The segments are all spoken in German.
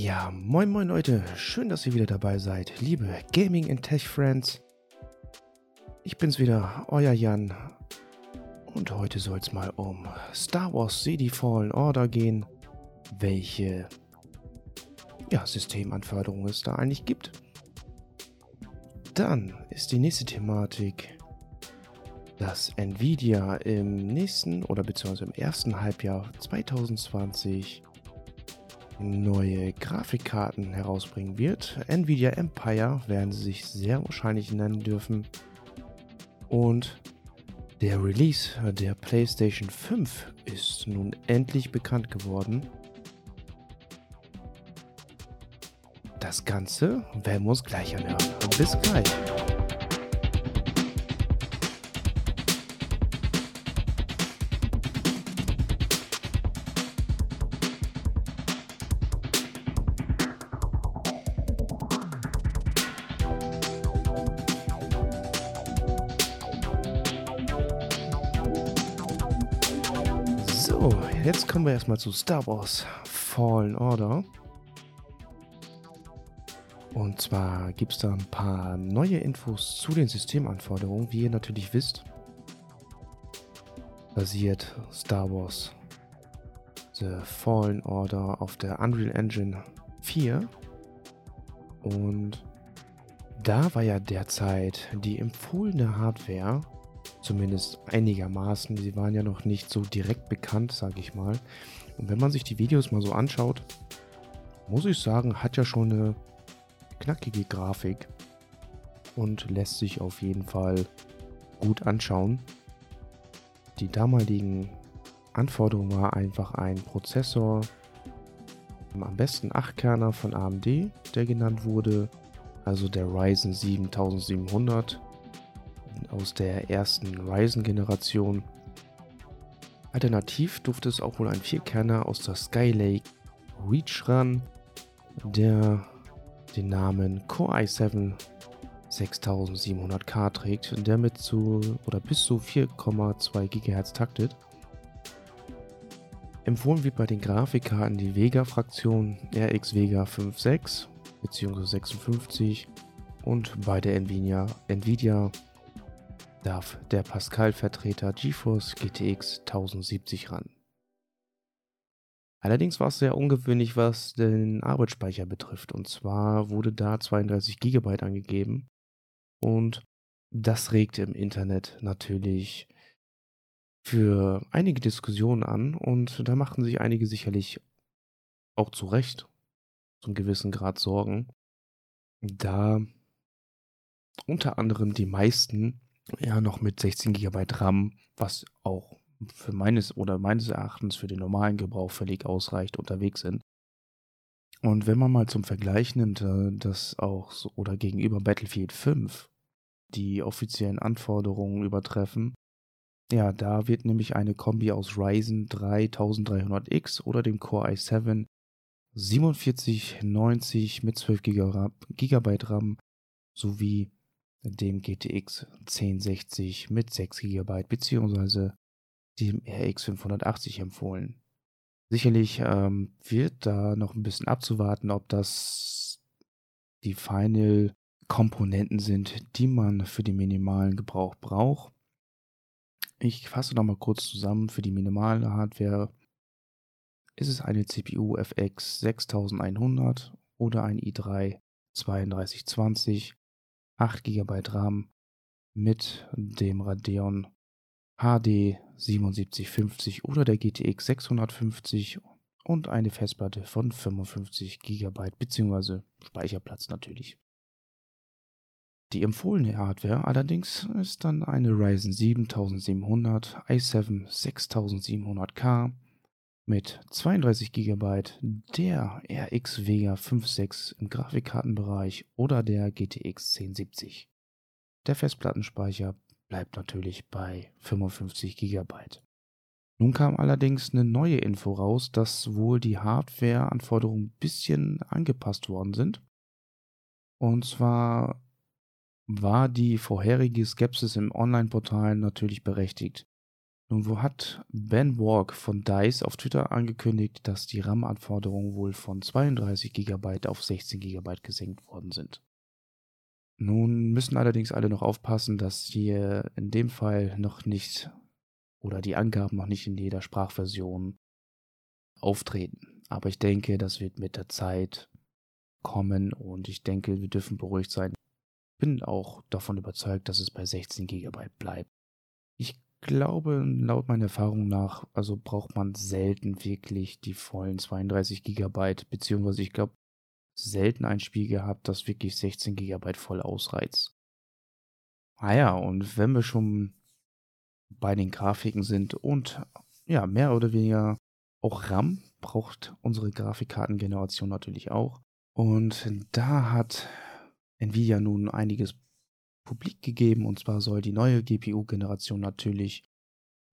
Ja, moin moin Leute, schön, dass ihr wieder dabei seid, liebe Gaming and Tech Friends. Ich bin's wieder, euer Jan. Und heute soll es mal um Star Wars CD Fallen Order gehen, welche ja, Systemanforderungen es da eigentlich gibt. Dann ist die nächste Thematik, dass Nvidia im nächsten oder beziehungsweise im ersten Halbjahr 2020 neue Grafikkarten herausbringen wird. Nvidia Empire werden sie sich sehr wahrscheinlich nennen dürfen. Und der Release der PlayStation 5 ist nun endlich bekannt geworden. Das Ganze werden wir uns gleich anhören. Bis gleich. So, jetzt kommen wir erstmal zu Star Wars Fallen Order. Und zwar gibt es da ein paar neue Infos zu den Systemanforderungen. Wie ihr natürlich wisst, basiert Star Wars The Fallen Order auf der Unreal Engine 4. Und da war ja derzeit die empfohlene Hardware Zumindest einigermaßen. Sie waren ja noch nicht so direkt bekannt, sage ich mal. Und wenn man sich die Videos mal so anschaut, muss ich sagen, hat ja schon eine knackige Grafik und lässt sich auf jeden Fall gut anschauen. Die damaligen Anforderungen war einfach ein Prozessor, am besten 8-Kerner von AMD, der genannt wurde, also der Ryzen 7700 aus der ersten Ryzen-Generation. Alternativ durfte es auch wohl ein Vierkerner aus der Skylake Reach ran, der den Namen Core i7 6700K trägt, der mit zu oder bis zu 4,2 GHz taktet. Empfohlen wird bei den Grafikkarten die Vega-Fraktion RX Vega 56 bzw. 56 und bei der Nvidia, Nvidia darf der Pascal-Vertreter GeForce GTX 1070 ran. Allerdings war es sehr ungewöhnlich, was den Arbeitsspeicher betrifft. Und zwar wurde da 32 GB angegeben. Und das regte im Internet natürlich für einige Diskussionen an. Und da machten sich einige sicherlich auch zu Recht zum gewissen Grad Sorgen. Da unter anderem die meisten ja noch mit 16 GB RAM, was auch für meines oder meines Erachtens für den normalen Gebrauch völlig ausreicht, unterwegs sind. Und wenn man mal zum Vergleich nimmt, äh, dass auch so, oder gegenüber Battlefield 5 die offiziellen Anforderungen übertreffen, ja, da wird nämlich eine Kombi aus Ryzen 3300X oder dem Core i7 4790 mit 12 GB RAM sowie dem GTX 1060 mit 6 GB bzw. dem RX 580 empfohlen. Sicherlich ähm, wird da noch ein bisschen abzuwarten, ob das die Final Komponenten sind, die man für den minimalen Gebrauch braucht. Ich fasse noch mal kurz zusammen. Für die minimale Hardware ist es eine CPU FX 6100 oder ein i3 3220 8 GB RAM mit dem Radeon HD 7750 oder der GTX 650 und eine Festplatte von 55 GB bzw. Speicherplatz natürlich. Die empfohlene Hardware allerdings ist dann eine Ryzen 7700 i7 6700K mit 32 GB der RX Vega 5.6 im Grafikkartenbereich oder der GTX 1070. Der Festplattenspeicher bleibt natürlich bei 55 GB. Nun kam allerdings eine neue Info raus, dass wohl die Hardware-Anforderungen ein bisschen angepasst worden sind. Und zwar war die vorherige Skepsis im Online-Portal natürlich berechtigt. Nun, wo hat Ben Walk von DICE auf Twitter angekündigt, dass die RAM-Anforderungen wohl von 32 GB auf 16 GB gesenkt worden sind. Nun müssen allerdings alle noch aufpassen, dass hier in dem Fall noch nicht oder die Angaben noch nicht in jeder Sprachversion auftreten. Aber ich denke, das wird mit der Zeit kommen und ich denke, wir dürfen beruhigt sein. Bin auch davon überzeugt, dass es bei 16 GB bleibt. Ich glaube, laut meiner Erfahrung nach, also braucht man selten wirklich die vollen 32 GB, beziehungsweise ich glaube, selten ein Spiel gehabt, das wirklich 16 GB voll ausreizt. Ah ja, und wenn wir schon bei den Grafiken sind und ja, mehr oder weniger auch RAM braucht unsere Grafikkartengeneration natürlich auch. Und da hat Nvidia nun einiges publik gegeben und zwar soll die neue GPU-Generation natürlich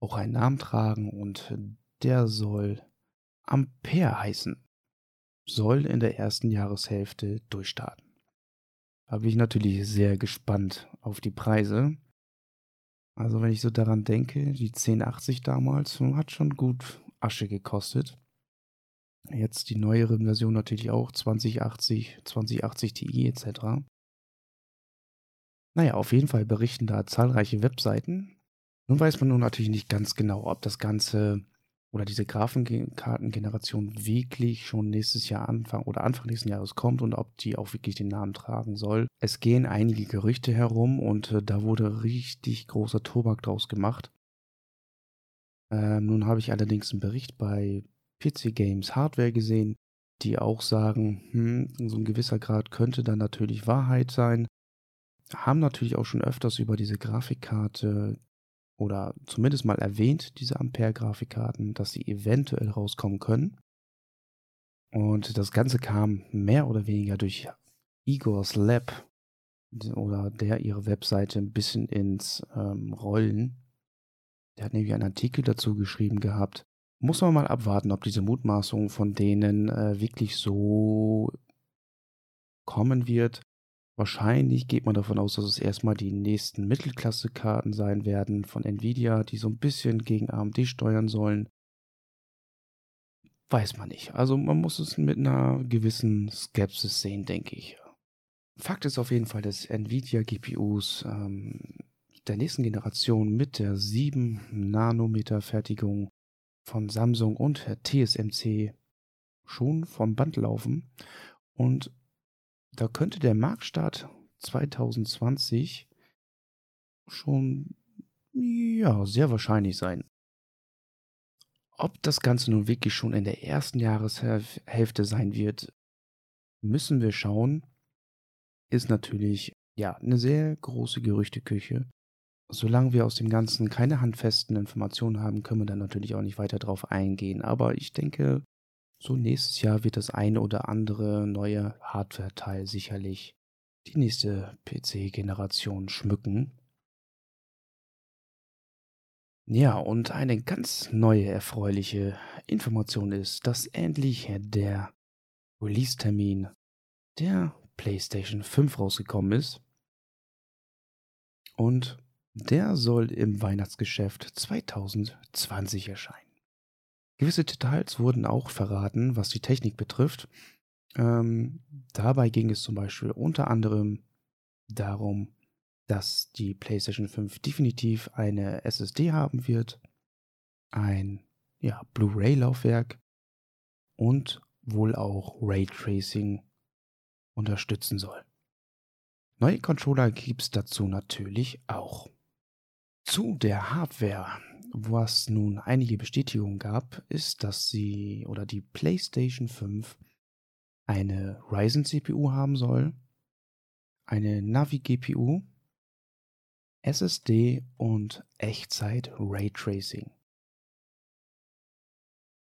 auch einen Namen tragen und der soll Ampere heißen soll in der ersten Jahreshälfte durchstarten. Da bin ich natürlich sehr gespannt auf die Preise. Also wenn ich so daran denke, die 1080 damals hat schon gut Asche gekostet. Jetzt die neuere Version natürlich auch 2080, 2080 Ti etc. Naja, auf jeden Fall berichten da zahlreiche Webseiten. Nun weiß man nun natürlich nicht ganz genau, ob das Ganze oder diese Grafikkartengeneration wirklich schon nächstes Jahr Anfang oder Anfang nächsten Jahres kommt und ob die auch wirklich den Namen tragen soll. Es gehen einige Gerüchte herum und äh, da wurde richtig großer Tobak draus gemacht. Ähm, nun habe ich allerdings einen Bericht bei PC Games Hardware gesehen, die auch sagen, hm, so ein gewisser Grad könnte dann natürlich Wahrheit sein. Haben natürlich auch schon öfters über diese Grafikkarte oder zumindest mal erwähnt, diese Ampere-Grafikkarten, dass sie eventuell rauskommen können. Und das Ganze kam mehr oder weniger durch Igor's Lab oder der ihre Webseite ein bisschen ins ähm, Rollen. Der hat nämlich einen Artikel dazu geschrieben gehabt. Muss man mal abwarten, ob diese Mutmaßung von denen äh, wirklich so kommen wird. Wahrscheinlich geht man davon aus, dass es erstmal die nächsten Mittelklasse-Karten sein werden von Nvidia, die so ein bisschen gegen AMD steuern sollen. Weiß man nicht. Also man muss es mit einer gewissen Skepsis sehen, denke ich. Fakt ist auf jeden Fall, dass Nvidia GPUs ähm, der nächsten Generation mit der 7 Nanometer Fertigung von Samsung und TSMC schon vom Band laufen und da könnte der Marktstart 2020 schon, ja, sehr wahrscheinlich sein. Ob das Ganze nun wirklich schon in der ersten Jahreshälfte sein wird, müssen wir schauen. Ist natürlich, ja, eine sehr große Gerüchteküche. Solange wir aus dem Ganzen keine handfesten Informationen haben, können wir dann natürlich auch nicht weiter drauf eingehen. Aber ich denke, so nächstes Jahr wird das eine oder andere neue Hardware-Teil sicherlich die nächste PC-Generation schmücken. Ja, und eine ganz neue erfreuliche Information ist, dass endlich der Release-Termin der PlayStation 5 rausgekommen ist. Und der soll im Weihnachtsgeschäft 2020 erscheinen. Gewisse Details wurden auch verraten, was die Technik betrifft. Ähm, dabei ging es zum Beispiel unter anderem darum, dass die PlayStation 5 definitiv eine SSD haben wird, ein ja, Blu-ray-Laufwerk und wohl auch Raytracing unterstützen soll. Neue Controller gibt es dazu natürlich auch. Zu der Hardware was nun einige Bestätigungen gab, ist, dass sie oder die PlayStation 5 eine Ryzen CPU haben soll, eine Navi GPU, SSD und Echtzeit Raytracing.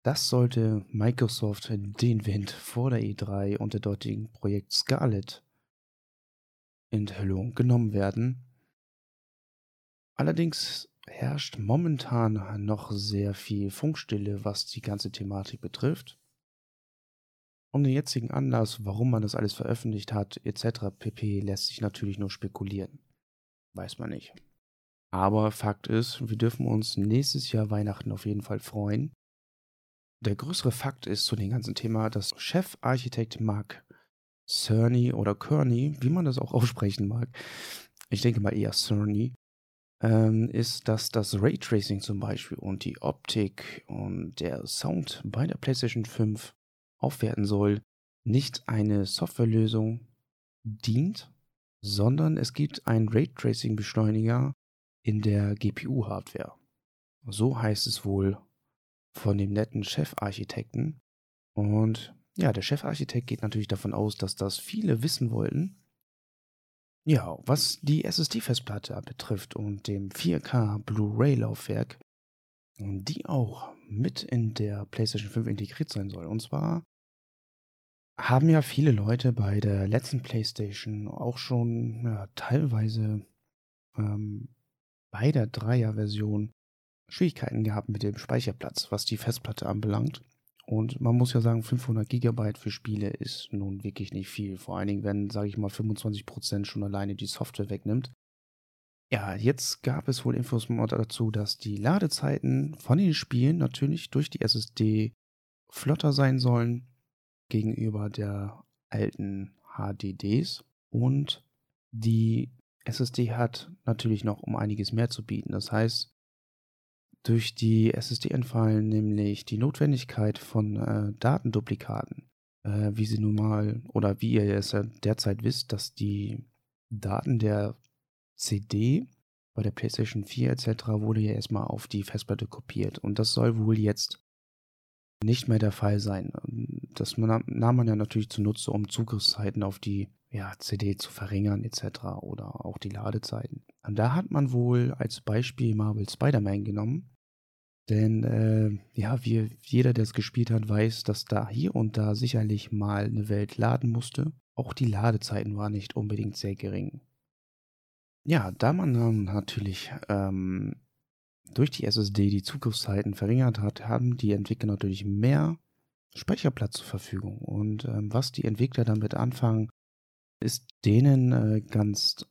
Das sollte Microsoft den Wind vor der E3 und der dortigen Projekt Scarlet Enthüllung genommen werden. Allerdings herrscht momentan noch sehr viel Funkstille, was die ganze Thematik betrifft. Um den jetzigen Anlass, warum man das alles veröffentlicht hat, etc. pp. lässt sich natürlich nur spekulieren. Weiß man nicht. Aber Fakt ist, wir dürfen uns nächstes Jahr Weihnachten auf jeden Fall freuen. Der größere Fakt ist zu dem ganzen Thema, dass Chefarchitekt Mark Cerny oder Kearney, wie man das auch aussprechen mag, ich denke mal eher Cerny, ist, dass das Raytracing zum Beispiel und die Optik und der Sound bei der PlayStation 5 aufwerten soll, nicht eine Softwarelösung dient, sondern es gibt einen Raytracing-Beschleuniger in der GPU-Hardware. So heißt es wohl von dem netten Chefarchitekten. Und ja, der Chefarchitekt geht natürlich davon aus, dass das viele wissen wollten. Ja, was die SSD-Festplatte betrifft und dem 4K Blu-ray-Laufwerk, die auch mit in der PlayStation 5 integriert sein soll. Und zwar haben ja viele Leute bei der letzten PlayStation auch schon ja, teilweise ähm, bei der Dreier-Version Schwierigkeiten gehabt mit dem Speicherplatz, was die Festplatte anbelangt. Und man muss ja sagen, 500 Gigabyte für Spiele ist nun wirklich nicht viel. Vor allen Dingen, wenn, sage ich mal, 25% schon alleine die Software wegnimmt. Ja, jetzt gab es wohl Infos dazu, dass die Ladezeiten von den Spielen natürlich durch die SSD flotter sein sollen gegenüber der alten HDDs. Und die SSD hat natürlich noch um einiges mehr zu bieten. Das heißt, durch die SSD entfallen nämlich die Notwendigkeit von äh, Datenduplikaten, äh, wie sie nun mal oder wie ihr es ja derzeit wisst, dass die Daten der CD bei der PlayStation 4 etc. wurde ja erstmal auf die Festplatte kopiert und das soll wohl jetzt nicht mehr der Fall sein. Das nahm man ja natürlich zunutze, um Zugriffszeiten auf die ja, CD zu verringern etc. oder auch die Ladezeiten. Und da hat man wohl als Beispiel Marvel Spider-Man genommen. Denn äh, ja, wie jeder, der es gespielt hat, weiß, dass da hier und da sicherlich mal eine Welt laden musste. Auch die Ladezeiten waren nicht unbedingt sehr gering. Ja, da man dann natürlich ähm, durch die SSD die Zugriffszeiten verringert hat, haben die Entwickler natürlich mehr Speicherplatz zur Verfügung. Und ähm, was die Entwickler damit anfangen, ist denen äh, ganz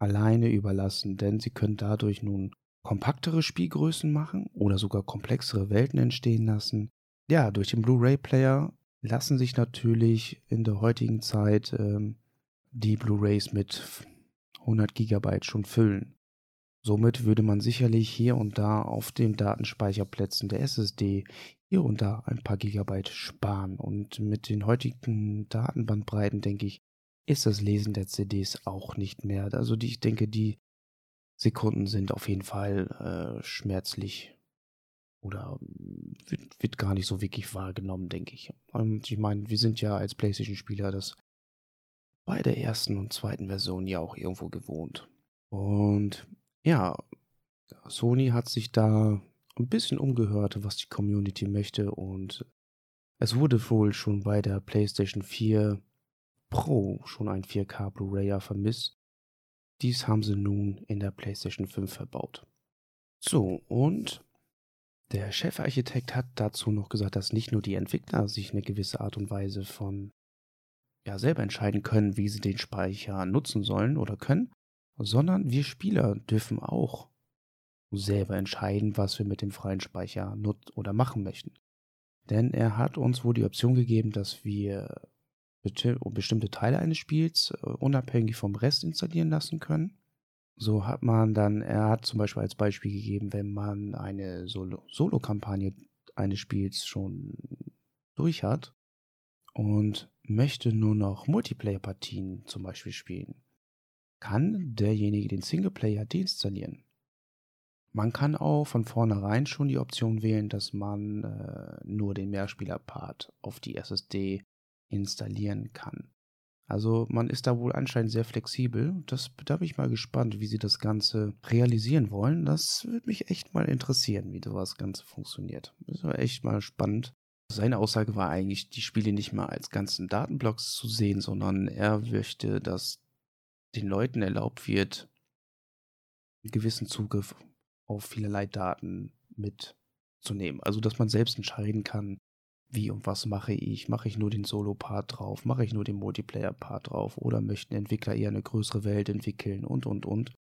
alleine überlassen, denn sie können dadurch nun kompaktere Spielgrößen machen oder sogar komplexere Welten entstehen lassen. Ja, durch den Blu-ray-Player lassen sich natürlich in der heutigen Zeit ähm, die Blu-rays mit 100 GB schon füllen. Somit würde man sicherlich hier und da auf den Datenspeicherplätzen der SSD hier und da ein paar Gigabyte sparen. Und mit den heutigen Datenbandbreiten, denke ich, ist das Lesen der CDs auch nicht mehr. Also die, ich denke, die Sekunden sind auf jeden Fall äh, schmerzlich oder wird, wird, gar nicht so wirklich wahrgenommen, denke ich. Und ich meine, wir sind ja als PlayStation-Spieler das bei der ersten und zweiten Version ja auch irgendwo gewohnt. Und ja, Sony hat sich da ein bisschen umgehört, was die Community möchte und es wurde wohl schon bei der PlayStation 4 Pro schon ein 4K Blu-rayer vermisst. Dies haben sie nun in der PlayStation 5 verbaut. So, und der Chefarchitekt hat dazu noch gesagt, dass nicht nur die Entwickler sich eine gewisse Art und Weise von ja selber entscheiden können, wie sie den Speicher nutzen sollen oder können, sondern wir Spieler dürfen auch selber entscheiden, was wir mit dem freien Speicher nutzen oder machen möchten. Denn er hat uns wohl die Option gegeben, dass wir bestimmte Teile eines Spiels äh, unabhängig vom Rest installieren lassen können. So hat man dann, er hat zum Beispiel als Beispiel gegeben, wenn man eine Solo-Kampagne eines Spiels schon durch hat und möchte nur noch Multiplayer-Partien zum Beispiel spielen, kann derjenige den Singleplayer deinstallieren. Man kann auch von vornherein schon die Option wählen, dass man äh, nur den Mehrspieler-Part auf die SSD installieren kann. Also man ist da wohl anscheinend sehr flexibel. Das, da bin ich mal gespannt, wie sie das Ganze realisieren wollen. Das würde mich echt mal interessieren, wie das Ganze funktioniert. Das war echt mal spannend. Seine Aussage war eigentlich, die Spiele nicht mal als ganzen Datenblocks zu sehen, sondern er möchte, dass den Leuten erlaubt wird, einen gewissen Zugriff auf vielerlei Daten mitzunehmen. Also, dass man selbst entscheiden kann, wie und was mache ich? Mache ich nur den Solo-Part drauf? Mache ich nur den Multiplayer-Part drauf? Oder möchten Entwickler eher eine größere Welt entwickeln und, und, und?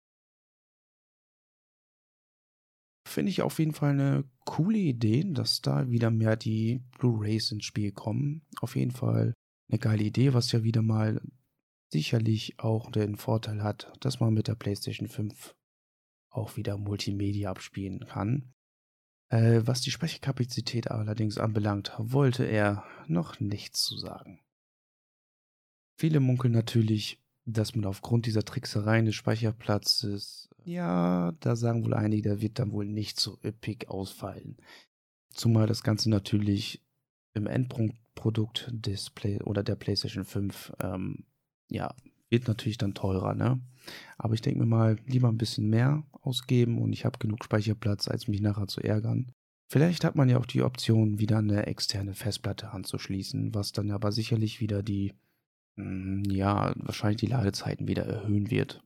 Finde ich auf jeden Fall eine coole Idee, dass da wieder mehr die Blu-rays ins Spiel kommen. Auf jeden Fall eine geile Idee, was ja wieder mal sicherlich auch den Vorteil hat, dass man mit der PlayStation 5 auch wieder Multimedia abspielen kann. Äh, was die Speicherkapazität allerdings anbelangt, wollte er noch nichts zu sagen. Viele munkeln natürlich, dass man aufgrund dieser Tricksereien des Speicherplatzes, ja, da sagen wohl einige, der wird dann wohl nicht so üppig ausfallen. Zumal das Ganze natürlich im Endprodukt des Play oder der PlayStation 5, ähm, ja, wird natürlich dann teurer, ne? Aber ich denke mir mal, lieber ein bisschen mehr ausgeben und ich habe genug Speicherplatz, als mich nachher zu ärgern. Vielleicht hat man ja auch die Option, wieder eine externe Festplatte anzuschließen, was dann aber sicherlich wieder die, hm, ja, wahrscheinlich die Ladezeiten wieder erhöhen wird.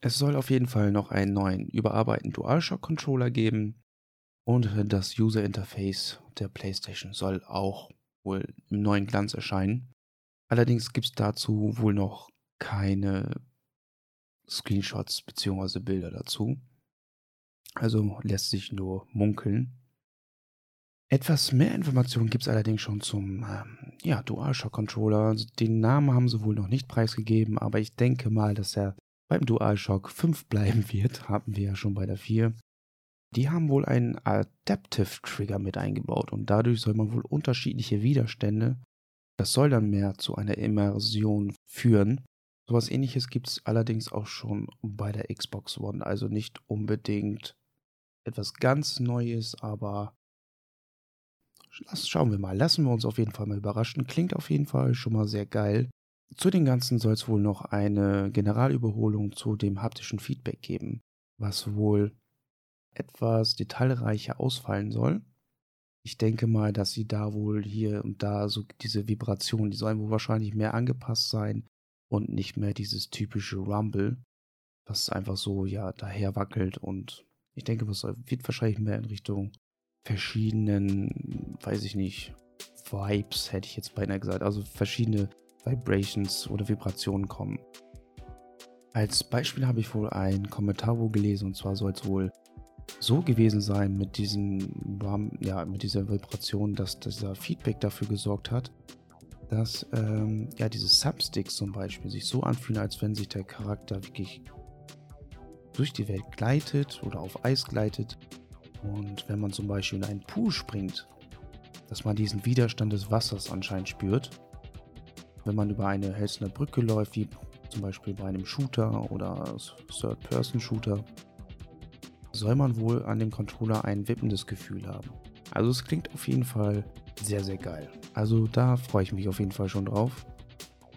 Es soll auf jeden Fall noch einen neuen überarbeiteten DualShock-Controller geben und das User Interface der PlayStation soll auch wohl im neuen Glanz erscheinen. Allerdings gibt es dazu wohl noch keine Screenshots bzw. Bilder dazu. Also lässt sich nur munkeln. Etwas mehr Informationen gibt es allerdings schon zum ähm, ja, DualShock-Controller. Den Namen haben sie wohl noch nicht preisgegeben, aber ich denke mal, dass er beim DualShock 5 bleiben wird. Haben wir ja schon bei der 4. Die haben wohl einen Adaptive Trigger mit eingebaut und dadurch soll man wohl unterschiedliche Widerstände, das soll dann mehr zu einer Immersion führen. Sowas ähnliches gibt es allerdings auch schon bei der Xbox One, also nicht unbedingt etwas ganz Neues, aber schauen wir mal. Lassen wir uns auf jeden Fall mal überraschen. Klingt auf jeden Fall schon mal sehr geil. Zu den Ganzen soll es wohl noch eine Generalüberholung zu dem haptischen Feedback geben, was wohl etwas detailreicher ausfallen soll. Ich denke mal, dass sie da wohl hier und da so diese Vibrationen, die sollen wohl wahrscheinlich mehr angepasst sein und nicht mehr dieses typische Rumble, was einfach so ja daher wackelt und ich denke, es wird wahrscheinlich mehr in Richtung verschiedenen, weiß ich nicht, Vibes, hätte ich jetzt beinahe gesagt, also verschiedene Vibrations oder Vibrationen kommen. Als Beispiel habe ich wohl ein Kommentar wo gelesen und zwar soll es wohl so gewesen sein mit diesem ja, mit dieser Vibration, dass dieser Feedback dafür gesorgt hat, dass ähm, ja diese Substicks zum Beispiel sich so anfühlen, als wenn sich der Charakter wirklich durch die Welt gleitet oder auf Eis gleitet. Und wenn man zum Beispiel in einen Pool springt, dass man diesen Widerstand des Wassers anscheinend spürt. Wenn man über eine hölzerne Brücke läuft, wie zum Beispiel bei einem Shooter oder Third-Person-Shooter, soll man wohl an dem Controller ein wippendes Gefühl haben. Also es klingt auf jeden Fall sehr, sehr geil. Also da freue ich mich auf jeden Fall schon drauf.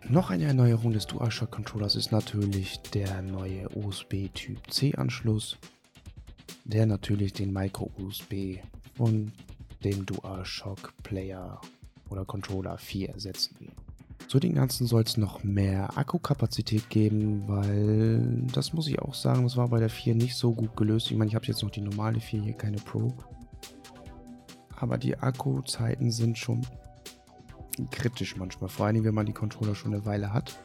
Noch eine Erneuerung des DualShock Controllers ist natürlich der neue USB Typ C Anschluss, der natürlich den Micro USB von dem DualShock Player oder Controller 4 ersetzen will. Zu den ganzen soll es noch mehr Akkukapazität geben, weil das muss ich auch sagen, das war bei der 4 nicht so gut gelöst. Ich meine, ich habe jetzt noch die normale 4 hier, keine Pro. Aber die Akkuzeiten sind schon kritisch manchmal, vor allem wenn man die Controller schon eine Weile hat.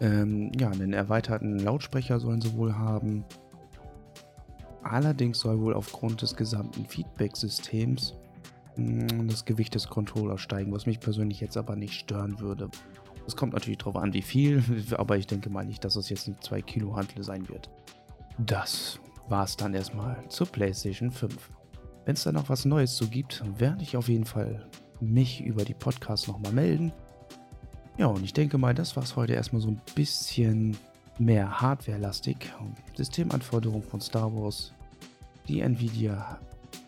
Ähm, ja, einen erweiterten Lautsprecher sollen sie wohl haben. Allerdings soll wohl aufgrund des gesamten Feedback-Systems das Gewicht des Controllers steigen, was mich persönlich jetzt aber nicht stören würde. Es kommt natürlich darauf an, wie viel, aber ich denke mal nicht, dass es jetzt ein 2 Kilo Handel sein wird. Das war es dann erstmal zur PlayStation 5. Wenn es da noch was Neues zu gibt, werde ich auf jeden Fall mich über die Podcasts nochmal melden. Ja, und ich denke mal, das war es heute erstmal so ein bisschen mehr Hardware-lastig. Systemanforderungen von Star Wars, die Nvidia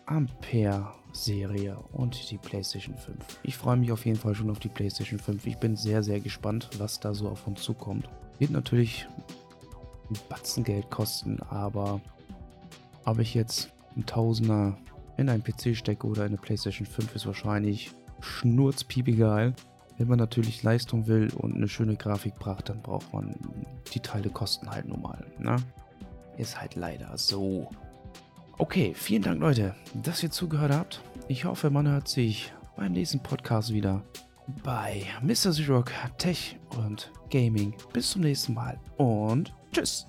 Ampere-Serie und die PlayStation 5. Ich freue mich auf jeden Fall schon auf die PlayStation 5. Ich bin sehr, sehr gespannt, was da so auf uns zukommt. Wird natürlich ein Batzen Geld kosten, aber ob ich jetzt ein Tausender in einen PC stecke oder in eine PlayStation 5 ist wahrscheinlich schnurzpiep egal. Wenn man natürlich Leistung will und eine schöne Grafik braucht, dann braucht man die Teile kosten halt normal. Ne? Ist halt leider so. Okay, vielen Dank Leute, dass ihr zugehört habt. Ich hoffe, man hört sich beim nächsten Podcast wieder bei Mr. Zrock Tech und Gaming. Bis zum nächsten Mal und tschüss.